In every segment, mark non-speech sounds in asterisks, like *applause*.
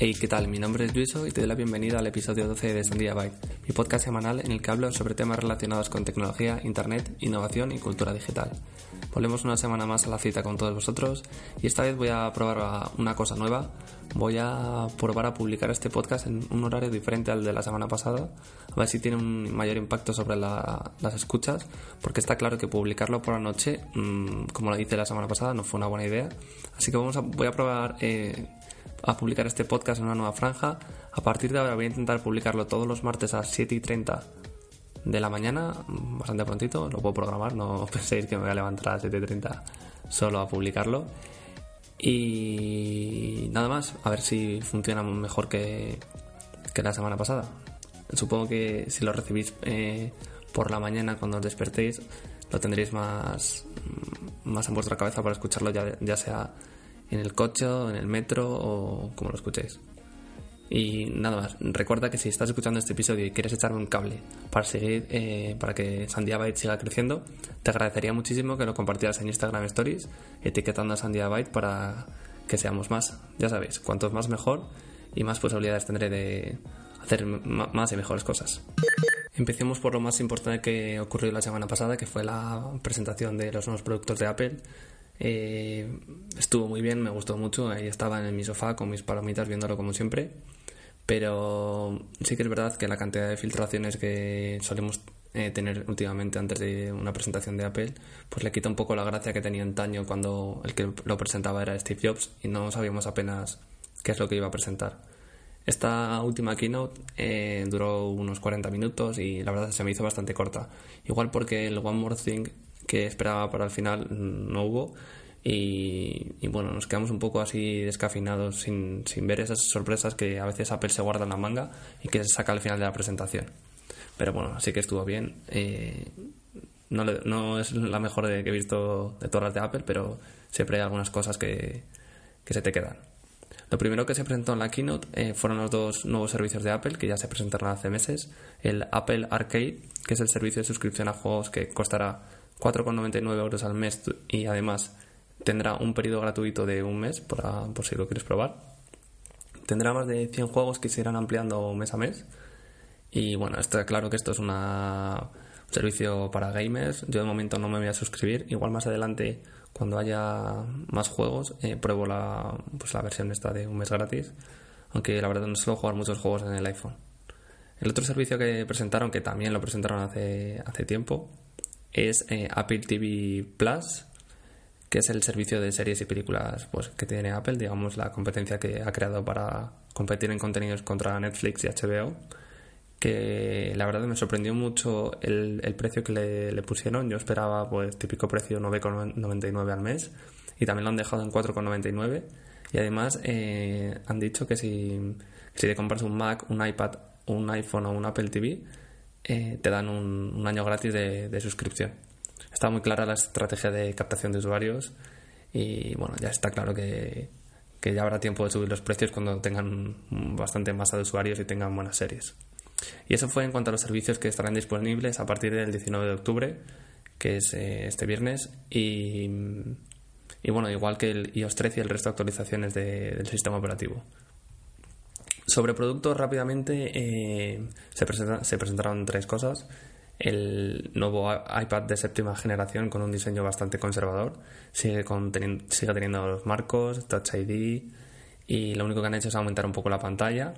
Hey, ¿qué tal? Mi nombre es Luiso y te doy la bienvenida al episodio 12 de Sandía Byte, mi podcast semanal en el que hablo sobre temas relacionados con tecnología, internet, innovación y cultura digital. Volvemos una semana más a la cita con todos vosotros y esta vez voy a probar una cosa nueva. Voy a probar a publicar este podcast en un horario diferente al de la semana pasada, a ver si tiene un mayor impacto sobre las escuchas, porque está claro que publicarlo por la noche, mm, como lo hice la semana pasada, no fue una buena idea. Así que vamos a, voy a probar eh, a publicar este podcast en una nueva franja. A partir de ahora voy a intentar publicarlo todos los martes a las 7 y 30 de la mañana, bastante prontito, lo puedo programar, no *laughs* penséis que me voy a levantar a las 7 y 30 solo a publicarlo. Y nada más, a ver si funciona mejor que, que la semana pasada. Supongo que si lo recibís eh, por la mañana cuando os despertéis, lo tendréis más, más en vuestra cabeza para escucharlo ya, ya sea en el coche, en el metro o como lo escuchéis. Y nada más, recuerda que si estás escuchando este episodio y quieres echarme un cable para seguir, eh, para que Sandia Byte siga creciendo, te agradecería muchísimo que lo compartieras en Instagram Stories, etiquetando a Sandia Byte para que seamos más. Ya sabéis, cuantos más mejor y más posibilidades tendré de hacer más y mejores cosas. Empecemos por lo más importante que ocurrió la semana pasada, que fue la presentación de los nuevos productos de Apple eh, estuvo muy bien, me gustó mucho. Ahí estaba en mi sofá con mis palomitas viéndolo como siempre. Pero sí que es verdad que la cantidad de filtraciones que solemos eh, tener últimamente antes de una presentación de Apple, pues le quita un poco la gracia que tenía antaño cuando el que lo presentaba era Steve Jobs y no sabíamos apenas qué es lo que iba a presentar. Esta última keynote eh, duró unos 40 minutos y la verdad se me hizo bastante corta. Igual porque el One More Thing que esperaba para el final no hubo. Y, bueno, nos quedamos un poco así descafinados sin, sin, ver esas sorpresas que a veces Apple se guarda en la manga y que se saca al final de la presentación. Pero bueno, sí que estuvo bien. Eh, no, no, es la mejor de, que he visto de todas las de Apple, pero siempre hay algunas cosas que, que se te quedan. Lo primero que se presentó en la keynote eh, fueron los dos nuevos servicios de Apple que ya se presentaron hace meses. El Apple Arcade, que es el servicio de suscripción a juegos que costará 4,99 euros al mes y además tendrá un periodo gratuito de un mes por, por si lo quieres probar. Tendrá más de 100 juegos que se irán ampliando mes a mes. Y bueno, está claro que esto es un servicio para gamers. Yo de momento no me voy a suscribir. Igual más adelante, cuando haya más juegos, eh, pruebo la, pues la versión esta de un mes gratis. Aunque la verdad no suelo jugar muchos juegos en el iPhone. El otro servicio que presentaron, que también lo presentaron hace, hace tiempo, es eh, Apple TV Plus, que es el servicio de series y películas pues, que tiene Apple, digamos la competencia que ha creado para competir en contenidos contra Netflix y HBO, que la verdad me sorprendió mucho el, precio que le, pusieron. Yo esperaba pues típico precio 9,99 al mes y también lo han dejado en 4,99 y además eh, han dicho que si, si te compras un Mac, un iPad, un iPhone o un Apple TV, eh, te dan un, año gratis de, suscripción. Está muy clara la estrategia de captación de usuarios y bueno, ya está claro que, ya habrá tiempo de subir los precios cuando tengan bastante masa de usuarios y tengan buenas series. Y eso fue en cuanto a los servicios que estarán disponibles a partir del 19 de octubre, que es eh, este viernes, y, bueno, igual que el iOS 13 y el resto de actualizaciones del sistema operativo. Sobre productos, rápidamente eh, se, se, presentaron tres cosas. El nuevo iPad de séptima generación con un diseño bastante conservador. Sigue, sigue teniendo los marcos, Touch ID y lo único que han hecho es aumentar un poco la pantalla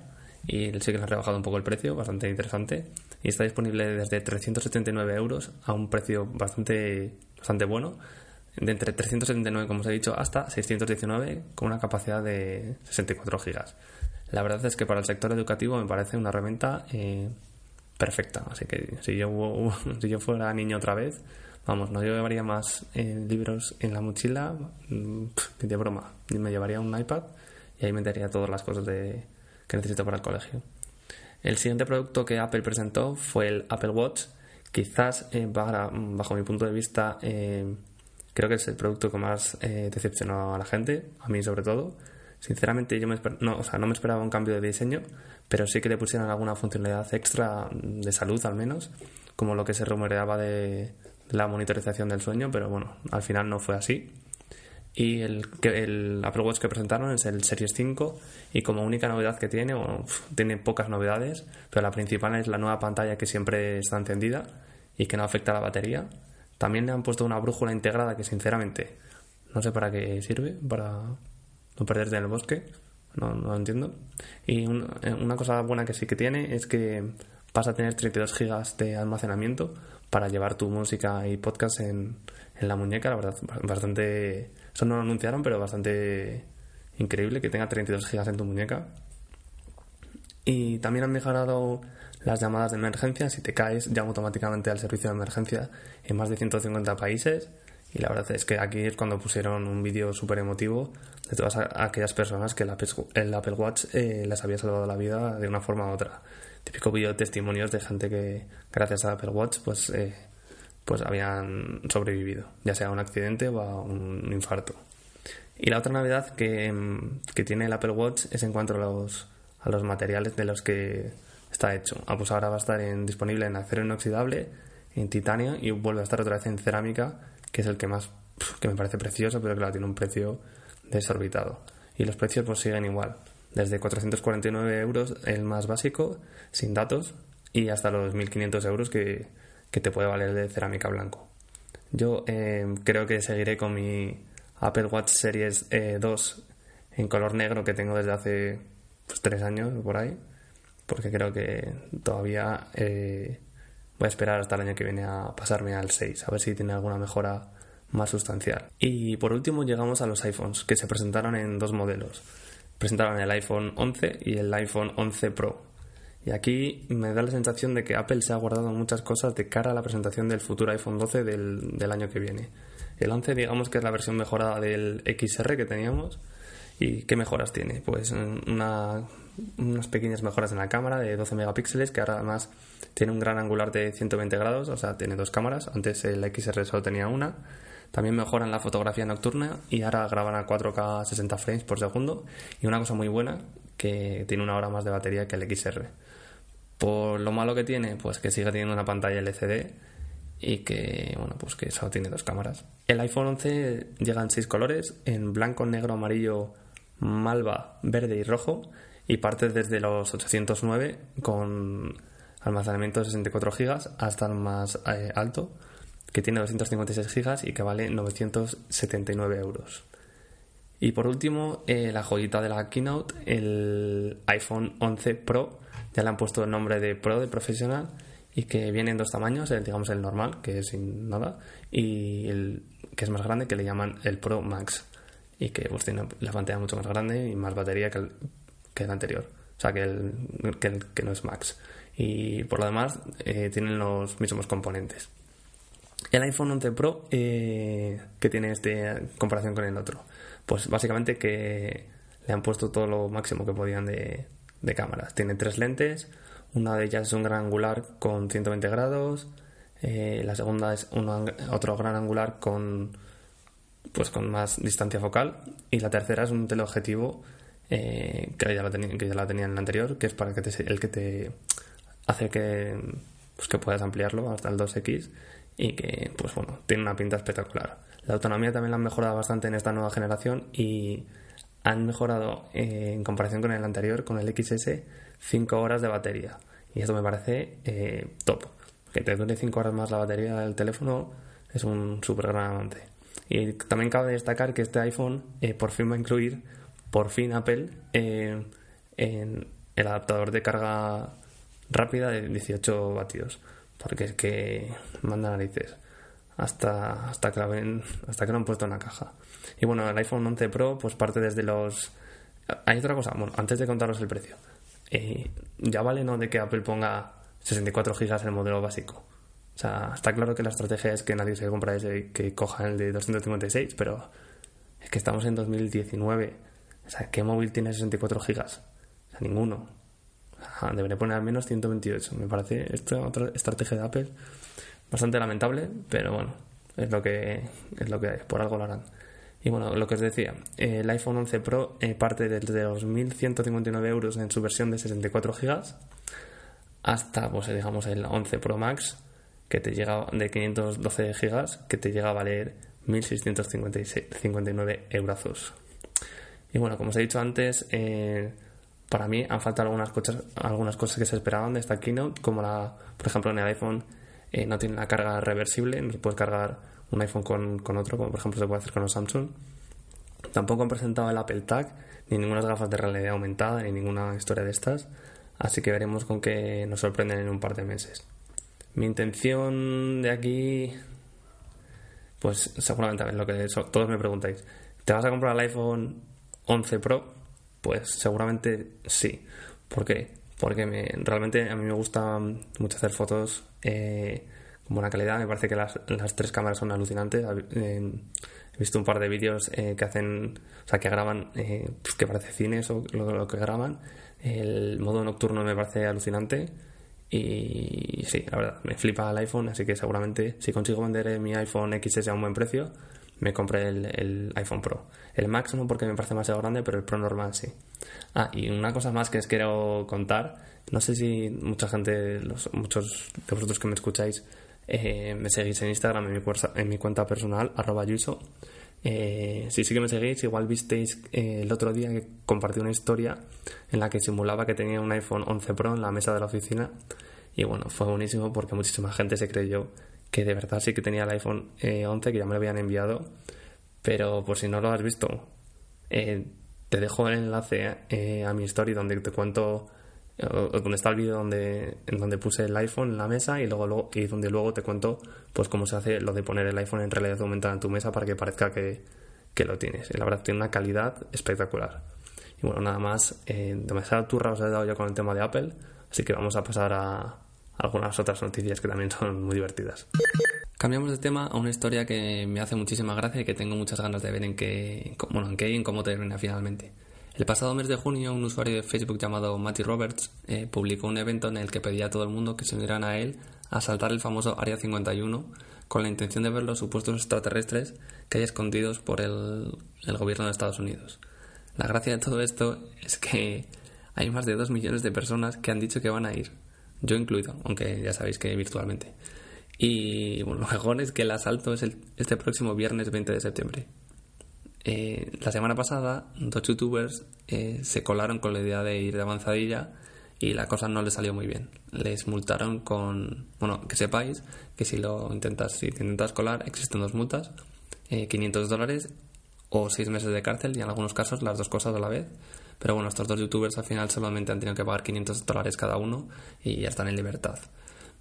y sí que han rebajado un poco el precio, bastante interesante. Y está disponible desde 379 euros a un precio bastante, bastante bueno. De entre 379, como os he dicho, hasta 619 con una capacidad de 64 gigas. La verdad es que para el sector educativo me parece una herramienta eh, perfecta. Así que si yo, *laughs* si yo fuera niño otra vez, vamos, no llevaría más eh, libros en la mochila, mm, *laughs* de broma. Me llevaría un iPad y ahí metería todas las cosas de, que necesito para el colegio. El siguiente producto que Apple presentó fue el Apple Watch. Quizás, eh, bajo mi punto de vista, creo que es el producto que más decepcionó a la gente, a mí sobre todo. Sinceramente, yo me no, o sea, no me esperaba un cambio de diseño, pero sí que le pusieran alguna funcionalidad extra de salud al menos, como lo que se rumoreaba de la monitorización del sueño, pero bueno, al final no fue así. Y el, el Apple Watch que presentaron es el Series 5 y como única novedad que tiene, bueno, tiene pocas novedades, pero la principal es la nueva pantalla que siempre está encendida y que no afecta a la batería. También le han puesto una brújula integrada que sinceramente no sé para qué sirve, para perderte en el bosque, no, no lo entiendo. Y eh, una cosa buena que sí que tiene es que vas a tener 32 gigas de almacenamiento para llevar tu música y podcast en, en la muñeca, la verdad, bastante... Eso no lo anunciaron, pero bastante increíble que tenga 32 gigas en tu muñeca. Y también han mejorado las llamadas de emergencia. Si te caes, llama automáticamente al servicio de emergencia en más de 150 países. Y la verdad es que aquí es cuando pusieron un vídeo súper emotivo de todas aquellas personas que el Apple, Watch eh, les había salvado la vida de una forma u otra. Típico vídeo de testimonios de gente que, gracias a Apple Watch, pues, eh, pues habían sobrevivido, ya sea a un accidente o a un infarto. Y la otra novedad que, que tiene el Apple Watch es en cuanto a los, a los materiales de los que está hecho. Ah, pues ahora va a estar disponible en acero inoxidable, en titanio y vuelve a estar otra vez en cerámica que es el que más que me parece precioso, pero que tiene un precio desorbitado. Y los precios pues siguen igual, desde 449 euros el más básico, sin datos, y hasta los 1500 euros que, te puede valer de cerámica blanco. Yo eh, creo que seguiré con mi Apple Watch Series 2 eh, en color negro que tengo desde hace pues, tres años por ahí, porque creo que todavía eh, Voy a esperar hasta el año que viene a pasarme al 6, a ver si tiene alguna mejora más sustancial. Y por último llegamos a los iPhones, que se presentaron en dos modelos. Presentaron el iPhone 11 y el iPhone 11 Pro. Y aquí me da la sensación de que Apple se ha guardado muchas cosas de cara a la presentación del futuro iPhone 12 del, del año que viene. El 11 digamos que es la versión mejorada del XR que teníamos. ¿Y qué mejoras tiene? Pues una unas pequeñas mejoras en la cámara de 12 megapíxeles, que ahora además tiene un gran angular de 120 grados, o sea, tiene dos cámaras. Antes el XR solo tenía una. También mejoran la fotografía nocturna y ahora graban a 4K 60 frames por segundo. Y una cosa muy buena, que tiene una hora más de batería que el XR. Por lo malo que tiene, pues que sigue teniendo una pantalla LCD y que, bueno, pues que solo tiene dos cámaras. El iPhone 11 llega en seis colores, en blanco, negro, amarillo, malva, verde y rojo y parte desde los 809 con almacenamiento de 64 GB hasta el más eh, alto que tiene 256 GB y que vale 979 euros. Y por último, eh, la joyita de la keynote, el iPhone 11 Pro, ya le han puesto el nombre de Pro de profesional y que viene en dos tamaños, el, digamos el normal, que es sin nada, y el que es más grande, que le llaman el Pro Max, y que pues, tiene la pantalla mucho más grande y más batería que el que el anterior, o sea, que, el, que, no es Max. Y por lo demás, eh, tienen los mismos componentes. El iPhone 11 Pro, eh, que tiene este comparación con el otro? Pues básicamente que le han puesto todo lo máximo que podían de, de cámaras. Tiene tres lentes, una de ellas es un gran angular con 120 grados, eh, la segunda es otro gran angular con pues con más distancia focal y la tercera es un teleobjetivo eh, que, ya la que ya la tenía en el anterior, que es para que te, el que te hace que, pues que puedas ampliarlo hasta el 2X y que, pues bueno, tiene una pinta espectacular. La autonomía también la han mejorado bastante en esta nueva generación y han mejorado eh, en comparación con el anterior, con el XS, 5 horas de batería. Y esto me parece eh, top. Que te dure 5 horas más la batería del teléfono es un súper gran avance. Y también cabe destacar que este iPhone por fin va a incluir por fin Apple eh, en el adaptador de carga rápida de 18 vatios. Porque es que manda narices. Hasta, hasta, que la lo han puesto en la caja. Y bueno, el iPhone 11 Pro pues parte desde los... Hay otra cosa, bueno, antes de contaros el precio. Eh, ya vale no de que Apple ponga 64 GB el modelo básico. O sea, está claro que la estrategia es que nadie se compra ese, que coja el de 256, pero es que estamos en 2019. O sea, ¿qué móvil tiene 64 GB? O sea, ninguno. debería poner al menos 128. Me parece esta otra estrategia de Apple bastante lamentable, pero bueno, es lo que es lo que hay, por algo lo harán. Y bueno, lo que os decía, el iPhone 11 Pro eh, parte desde los 1.159 euros en su versión de 64 GB hasta, pues digamos, el 11 Pro Max que te llega de 512 GB que te llega a valer 1.659 euros. Y bueno, como os he dicho antes, eh, para mí han faltado algunas cosas, algunas cosas que se esperaban de esta keynote, como la, por ejemplo, en el iPhone eh, no tiene la carga reversible, no se puede cargar un iPhone con, con, otro, como por ejemplo se puede hacer con los Samsung. Tampoco han presentado el Apple Tag, ni ninguna gafas de realidad aumentada, ni ninguna historia de estas. Así que veremos con qué nos sorprenden en un par de meses. Mi intención de aquí, pues seguramente, a ver, lo que todos me preguntáis, ¿te vas a comprar el iPhone 11 Pro? Pues seguramente sí. Porque me, realmente a mí me gusta mucho hacer fotos eh, con buena calidad. Me parece que las, las tres cámaras son alucinantes. he visto un par de vídeos eh, que hacen, o sea, que graban, eh, pues que parece cines o lo, que graban. El modo nocturno me parece alucinante. Y sí, la verdad, me flipa el iPhone, así que seguramente si consigo vender mi iPhone XS a un buen precio, me compré el, iPhone Pro. El Max no porque me parece demasiado grande, pero el Pro normal sí. Ah, y una cosa más que os quiero contar. No sé si mucha gente, los, muchos de vosotros que me escucháis, eh, me seguís en Instagram, en mi, en mi cuenta personal, arroba yuiso. Eh, si sí que me seguís, igual visteis eh, el otro día que compartí una historia en la que simulaba que tenía un iPhone 11 Pro en la mesa de la oficina. Y bueno, fue buenísimo porque muchísima gente se creyó que de verdad sí que tenía el iPhone 11, que ya me lo habían enviado. Pero por si no lo has visto, te dejo el enlace a mi story donde te cuento donde está el vídeo donde, en donde puse el iPhone en la mesa y luego, y donde luego te cuento pues cómo se hace lo de poner el iPhone en realidad aumentada en tu mesa para que parezca que, que lo tienes. Y la verdad tiene una calidad espectacular. Y bueno, nada más, eh, demasiada turra os he dado ya con el tema de Apple, así que vamos a pasar a algunas otras noticias que también son muy divertidas. Cambiamos de tema a una historia que me hace muchísima gracia y que tengo muchas ganas de ver en qué, bueno, en qué y en cómo termina finalmente. El pasado mes de junio, un usuario de Facebook llamado Matty Roberts eh, publicó un evento en el que pedía a todo el mundo que se unieran a él a asaltar el famoso Área 51 con la intención de ver los supuestos extraterrestres que hay escondidos por el, gobierno de Estados Unidos. La gracia de todo esto es que hay más de 2 millones de personas que han dicho que van a ir, yo incluido, aunque ya sabéis que virtualmente. Y bueno, lo mejor es que el asalto es este próximo viernes 20 de septiembre. Eh, la semana pasada, dos youtubers eh, se colaron con la idea de ir de avanzadilla y la cosa no les salió muy bien. Les multaron con. Bueno, que sepáis que si lo intentas, si te intentas colar, existen dos multas: 500 eh, dólares o 6 meses de cárcel y en algunos casos las dos cosas a la vez. Pero bueno, estos dos youtubers al final solamente han tenido que pagar 500 dólares cada uno y ya están en libertad.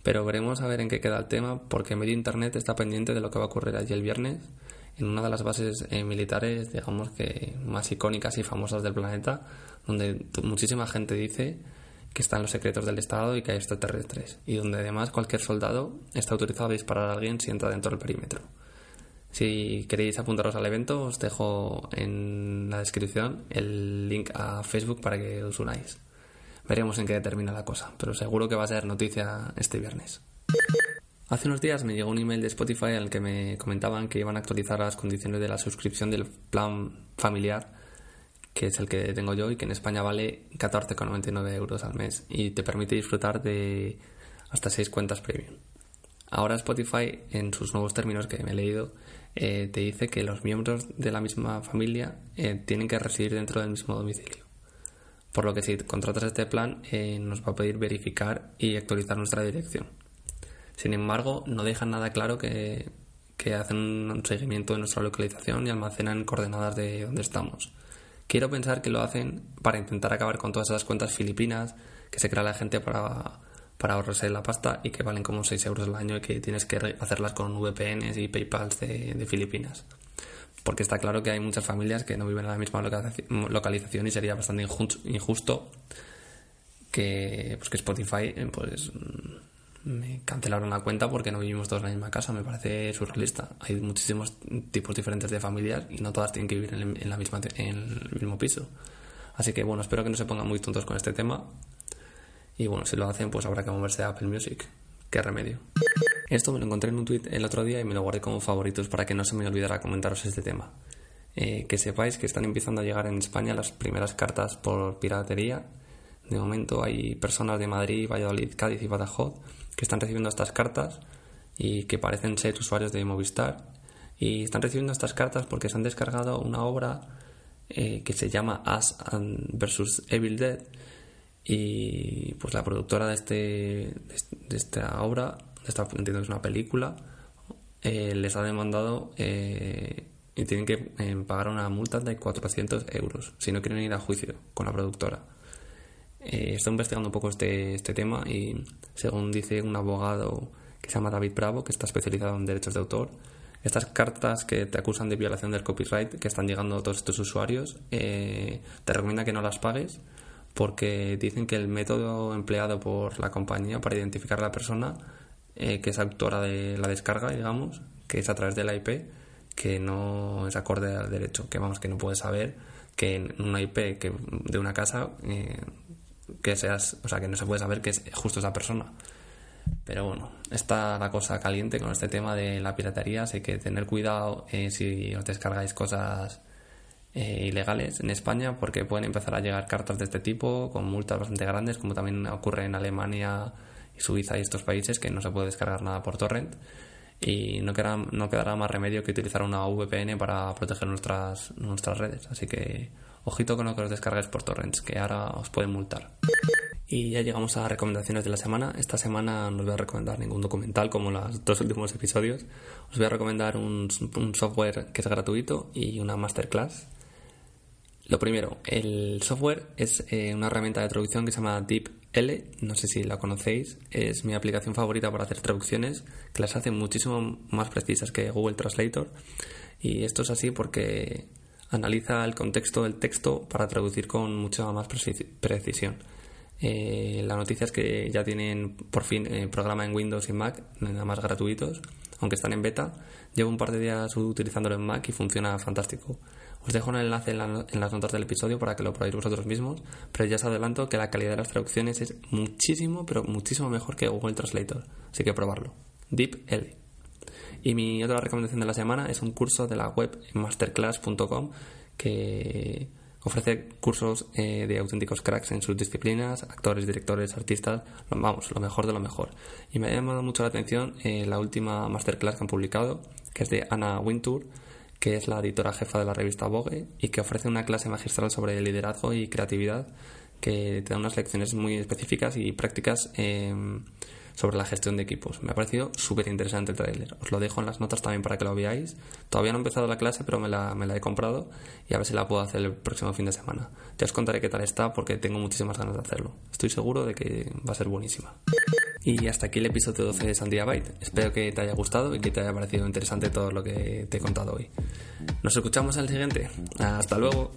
Pero veremos a ver en qué queda el tema porque medio internet está pendiente de lo que va a ocurrir allí el viernes en una de las bases eh, militares, digamos que más icónicas y famosas del planeta, donde muchísima gente dice que están los secretos del Estado y que hay extraterrestres, y donde además cualquier soldado está autorizado a disparar a alguien si entra dentro del perímetro. Si queréis apuntaros al evento, os dejo en la descripción el link a Facebook para que os unáis. Veremos en qué termina la cosa, pero seguro que va a ser noticia este viernes. Hace unos días me llegó un email de Spotify en el que me comentaban que iban a actualizar las condiciones de la suscripción del plan familiar, que es el que tengo yo y que en España vale 14,99 euros al mes y te permite disfrutar de hasta 6 cuentas premium. Ahora Spotify, en sus nuevos términos que me he leído, eh, te dice que los miembros de la misma familia eh, tienen que residir dentro del mismo domicilio. Por lo que si contratas este plan eh, nos va a pedir verificar y actualizar nuestra dirección. Sin embargo, no dejan nada claro que, hacen un seguimiento de nuestra localización y almacenan coordenadas de donde estamos. Quiero pensar que lo hacen para intentar acabar con todas esas cuentas filipinas que se crea la gente para, para ahorrarse la pasta y que valen como 6 euros al año y que tienes que hacerlas con VPNs y PayPal de, Filipinas. Porque está claro que hay muchas familias que no viven en la misma localización y sería bastante injusto que, pues que Spotify eh, pues me cancelaron la cuenta porque no vivimos todos en la misma casa. Me parece surrealista. Hay muchísimos tipos diferentes de familias y no todas tienen que vivir en, la misma, en el mismo piso. Así que bueno, espero que no se pongan muy tontos con este tema. Y bueno, si lo hacen, pues habrá que moverse a Apple Music. Qué remedio. Esto me lo encontré en un tweet el otro día y me lo guardé como favoritos para que no se me olvidara comentaros este tema. Eh, que sepáis que están empezando a llegar en España las primeras cartas por piratería. De momento hay personas de Madrid, Valladolid, Cádiz y Badajoz que están recibiendo estas cartas y que parecen ser usuarios de Movistar. Y están recibiendo estas cartas porque se han descargado una obra eh, que se llama Us vs Evil Dead. Y pues la productora de, este, de esta obra, de esta, entiendo es una película, eh, les ha demandado eh, y tienen que pagar una multa de 400 euros si no quieren ir a juicio con la productora. Eh, estoy investigando un poco este, este tema y según dice un abogado que se llama David Bravo, que está especializado en derechos de autor, estas cartas que te acusan de violación del copyright que están llegando a todos estos usuarios, eh, te recomienda que no las pagues porque dicen que el método empleado por la compañía para identificar a la persona eh, que es autora de la descarga, digamos, que es a través de IP, que no es acorde al derecho, que vamos, que no puedes saber que en una IP que de una casa eh, que seas, o sea, que no se puede saber que es justo esa persona. Pero bueno, está la cosa caliente con este tema de la piratería, así que tener cuidado eh, si os descargáis cosas eh, ilegales en España, porque pueden empezar a llegar cartas de este tipo con multas bastante grandes, como también ocurre en Alemania y Suiza y estos países, que no se puede descargar nada por torrent. Y no quedará, no quedará más remedio que utilizar una VPN para proteger nuestras, nuestras redes. Así que ojito con lo que os descargues por torrents, que ahora os pueden multar. Y ya llegamos a recomendaciones de la semana. Esta semana no os voy a recomendar ningún documental como los dos últimos episodios. Os voy a recomendar un, software que es gratuito y una masterclass. Lo primero, el software es eh, una herramienta de traducción que se llama DeepL. No sé si la conocéis. Es mi aplicación favorita para hacer traducciones, que las hace muchísimo más precisas que Google Translator. Y esto es así porque analiza el contexto del texto para traducir con mucha más precisión. Eh, la noticia es que ya tienen por fin eh, programa en Windows y Mac, nada más gratuitos, aunque están en beta. Llevo un par de días utilizándolo en Mac y funciona fantástico. Os dejo un enlace en, las notas del episodio para que lo probéis vosotros mismos, pero ya os adelanto que la calidad de las traducciones es muchísimo, pero muchísimo mejor que Google Translator, así que probarlo. DeepL. Y mi otra recomendación de la semana es un curso de la web masterclass.com que ofrece cursos eh, de auténticos cracks en sus disciplinas, actores, directores, artistas, vamos, lo mejor de lo mejor. Y me ha llamado mucho la atención eh, la última masterclass que han publicado, que es de Anna Wintour, que es la editora jefa de la revista Vogue y que ofrece una clase magistral sobre liderazgo y creatividad que te da unas lecciones muy específicas y prácticas. Eh, sobre la gestión de equipos. Me ha parecido súper interesante el trailer. Os lo dejo en las notas también para que lo veáis. Todavía no he empezado la clase, pero me la, me la he comprado y a ver si la puedo hacer el próximo fin de semana. Ya os contaré qué tal está porque tengo muchísimas ganas de hacerlo. Estoy seguro de que va a ser buenísima. Y hasta aquí el episodio 12 de Sandia Byte. Espero que te haya gustado y que te haya parecido interesante todo lo que te he contado hoy. Nos escuchamos en el siguiente. Hasta luego.